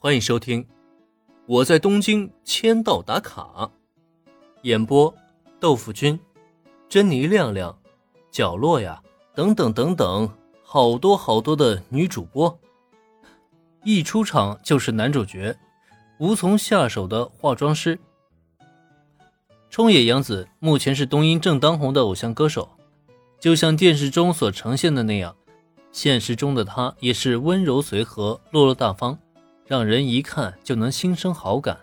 欢迎收听《我在东京签到打卡》，演播：豆腐君、珍妮亮亮、角落呀，等等等等，好多好多的女主播。一出场就是男主角，无从下手的化妆师。冲野洋子目前是东音正当红的偶像歌手，就像电视中所呈现的那样，现实中的她也是温柔随和、落落大方。让人一看就能心生好感。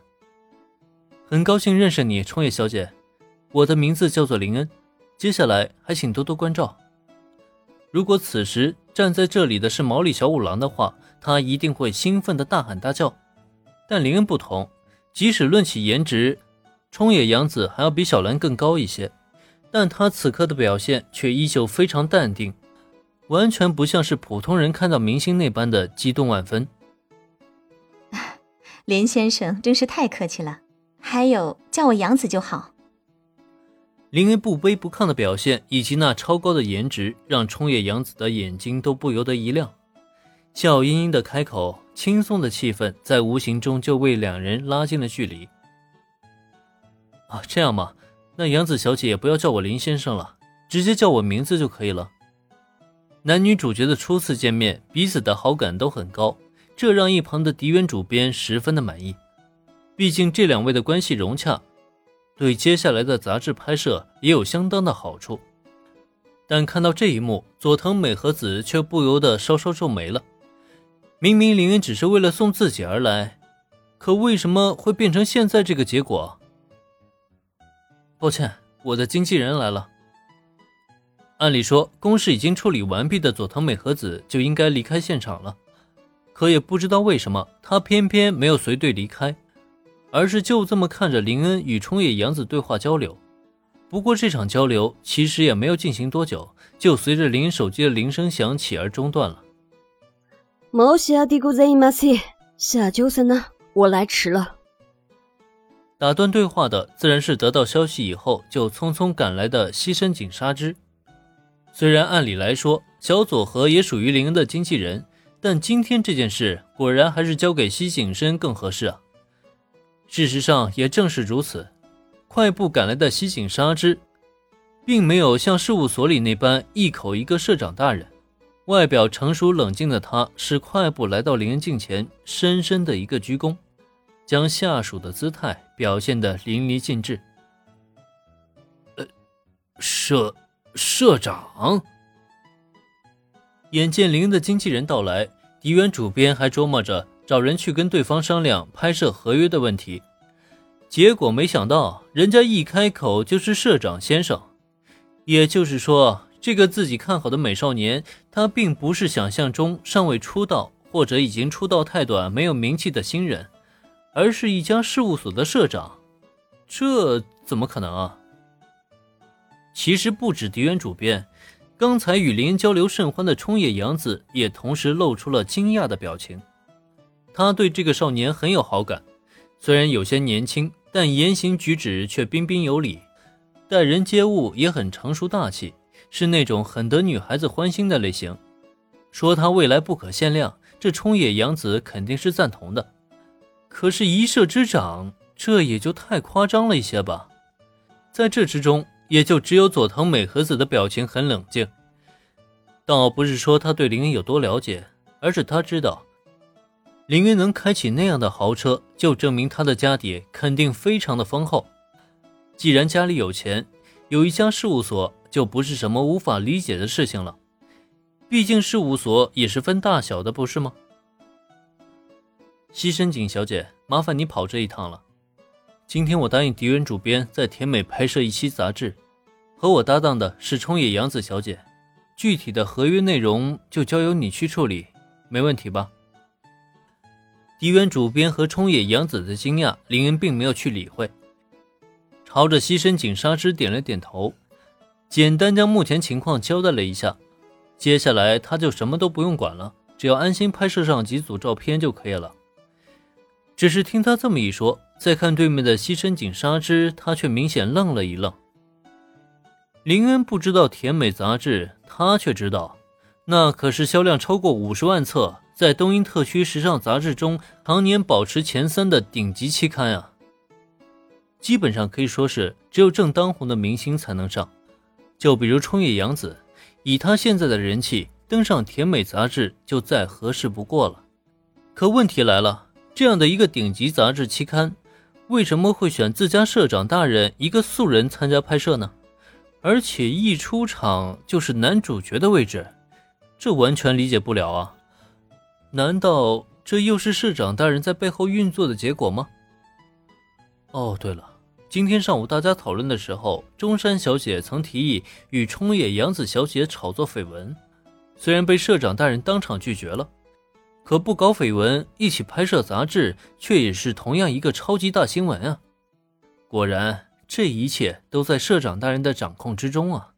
很高兴认识你，冲野小姐。我的名字叫做林恩。接下来还请多多关照。如果此时站在这里的是毛利小五郎的话，他一定会兴奋的大喊大叫。但林恩不同，即使论起颜值，冲野洋子还要比小兰更高一些，但他此刻的表现却依旧非常淡定，完全不像是普通人看到明星那般的激动万分。林先生真是太客气了，还有叫我杨子就好。林恩不卑不亢的表现以及那超高的颜值，让冲野洋子的眼睛都不由得一亮，笑盈盈的开口，轻松的气氛在无形中就为两人拉近了距离。啊，这样吗？那杨子小姐也不要叫我林先生了，直接叫我名字就可以了。男女主角的初次见面，彼此的好感都很高。这让一旁的迪原主编十分的满意，毕竟这两位的关系融洽，对接下来的杂志拍摄也有相当的好处。但看到这一幕，佐藤美和子却不由得稍稍皱眉了。明明林恩只是为了送自己而来，可为什么会变成现在这个结果？抱歉，我的经纪人来了。按理说，公事已经处理完毕的佐藤美和子就应该离开现场了。可也不知道为什么，他偏偏没有随队离开，而是就这么看着林恩与冲野洋子对话交流。不过这场交流其实也没有进行多久，就随着林恩手机的铃声响起而中断了。申し訳ございません。下周三呢，我来迟了。打断对话的自然是得到消息以后就匆匆赶来的西深井纱织。虽然按理来说，小佐和也属于林恩的经纪人。 但今天这件事果然还是交给西景深更合适啊。事实上也正是如此，快步赶来的西井纱织，并没有像事务所里那般一口一个社长大人，外表成熟冷静的他，是快步来到林恩镜前，深深的一个鞠躬，将下属的姿态表现得淋漓尽致。呃，社社长。眼见林的经纪人到来。迪原主编还琢磨着找人去跟对方商量拍摄合约的问题，结果没想到人家一开口就是社长先生，也就是说，这个自己看好的美少年，他并不是想象中尚未出道或者已经出道太短没有名气的新人，而是一家事务所的社长，这怎么可能啊？其实不止迪原主编。刚才与林交流甚欢的冲野洋子也同时露出了惊讶的表情。他对这个少年很有好感，虽然有些年轻，但言行举止却彬彬有礼，待人接物也很成熟大气，是那种很得女孩子欢心的类型。说他未来不可限量，这冲野洋子肯定是赞同的。可是，一社之长，这也就太夸张了一些吧？在这之中。也就只有佐藤美和子的表情很冷静，倒不是说他对林云有多了解，而是他知道，林云能开起那样的豪车，就证明他的家底肯定非常的丰厚。既然家里有钱，有一家事务所就不是什么无法理解的事情了。毕竟事务所也是分大小的，不是吗？西深井小姐，麻烦你跑这一趟了。今天我答应迪原主编在甜美拍摄一期杂志，和我搭档的是冲野洋子小姐，具体的合约内容就交由你去处理，没问题吧？迪原主编和冲野洋子的惊讶，林恩并没有去理会，朝着西深井纱织点了点头，简单将目前情况交代了一下，接下来他就什么都不用管了，只要安心拍摄上几组照片就可以了。只是听他这么一说。再看对面的西深井纱织，他却明显愣了一愣。林恩不知道甜美杂志，他却知道，那可是销量超过五十万册、在东瀛特区时尚杂志中常年保持前三的顶级期刊啊。基本上可以说是只有正当红的明星才能上，就比如冲野洋子，以她现在的人气，登上甜美杂志就再合适不过了。可问题来了，这样的一个顶级杂志期刊，为什么会选自家社长大人一个素人参加拍摄呢？而且一出场就是男主角的位置，这完全理解不了啊！难道这又是社长大人在背后运作的结果吗？哦，对了。今天上午大家讨论的时候，中山小姐曾提议与冲野洋子小姐炒作绯闻，虽然被社长大人当场拒绝了，可不搞绯闻，一起拍摄杂志，却也是同样一个超级大新闻啊！果然，这一切都在社长大人的掌控之中啊！